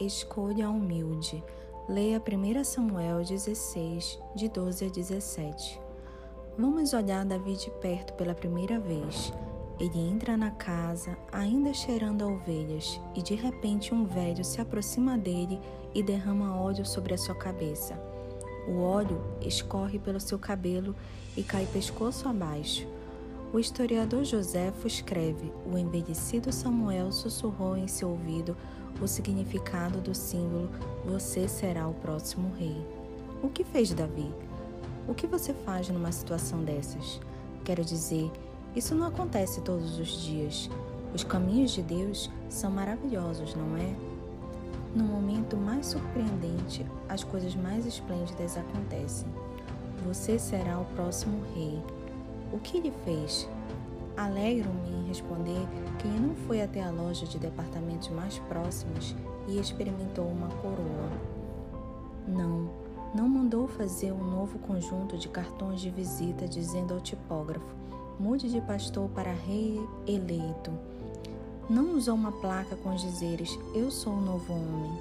Escolha humilde. Leia 1 Samuel 16, de 12 a 17. Vamos olhar Davi de perto pela primeira vez. Ele entra na casa, ainda cheirando a ovelhas, e de repente um velho se aproxima dele e derrama óleo sobre a sua cabeça. O óleo escorre pelo seu cabelo e cai pescoço abaixo. O historiador Joséfo escreve: O envelhecido Samuel sussurrou em seu ouvido o significado do símbolo: Você será o próximo rei. O que fez Davi? O que você faz numa situação dessas? Quero dizer, isso não acontece todos os dias. Os caminhos de Deus são maravilhosos, não é? No momento mais surpreendente, as coisas mais esplêndidas acontecem. Você será o próximo rei. O que ele fez? Alegro-me responder que ele não foi até a loja de departamentos mais próximos e experimentou uma coroa. Não, não mandou fazer um novo conjunto de cartões de visita dizendo ao tipógrafo: mude de pastor para rei eleito. Não usou uma placa com os dizeres: Eu sou o novo homem.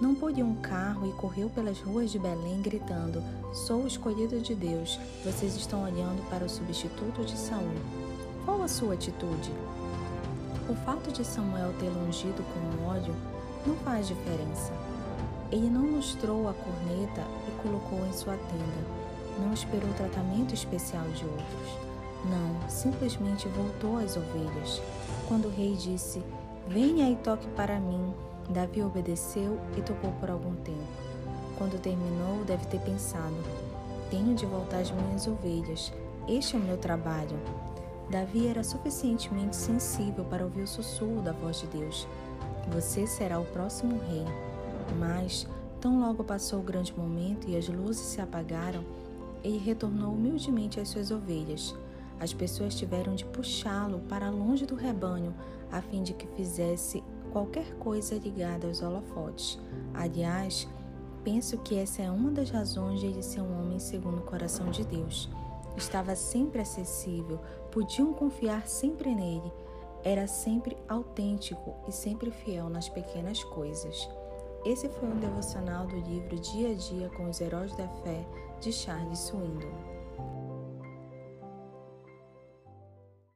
Não pôde um carro e correu pelas ruas de Belém gritando: Sou o escolhido de Deus. Vocês estão olhando para o substituto de Saul. Qual a sua atitude? O fato de Samuel ter ungido com óleo não faz diferença. Ele não mostrou a corneta e colocou em sua tenda. Não esperou tratamento especial de outros. Não, simplesmente voltou às ovelhas. Quando o rei disse: Venha e toque para mim, Davi obedeceu e tocou por algum tempo. Quando terminou, deve ter pensado: Tenho de voltar às minhas ovelhas. Este é o meu trabalho. Davi era suficientemente sensível para ouvir o sussurro da voz de Deus. Você será o próximo rei. Mas, tão logo passou o grande momento e as luzes se apagaram, ele retornou humildemente às suas ovelhas. As pessoas tiveram de puxá-lo para longe do rebanho, a fim de que fizesse qualquer coisa ligada aos holofotes. Aliás, penso que essa é uma das razões de ele ser um homem segundo o coração de Deus. Estava sempre acessível, podiam confiar sempre nele. Era sempre autêntico e sempre fiel nas pequenas coisas. Esse foi um devocional do livro Dia a Dia com os Heróis da Fé de Charles Swindoll.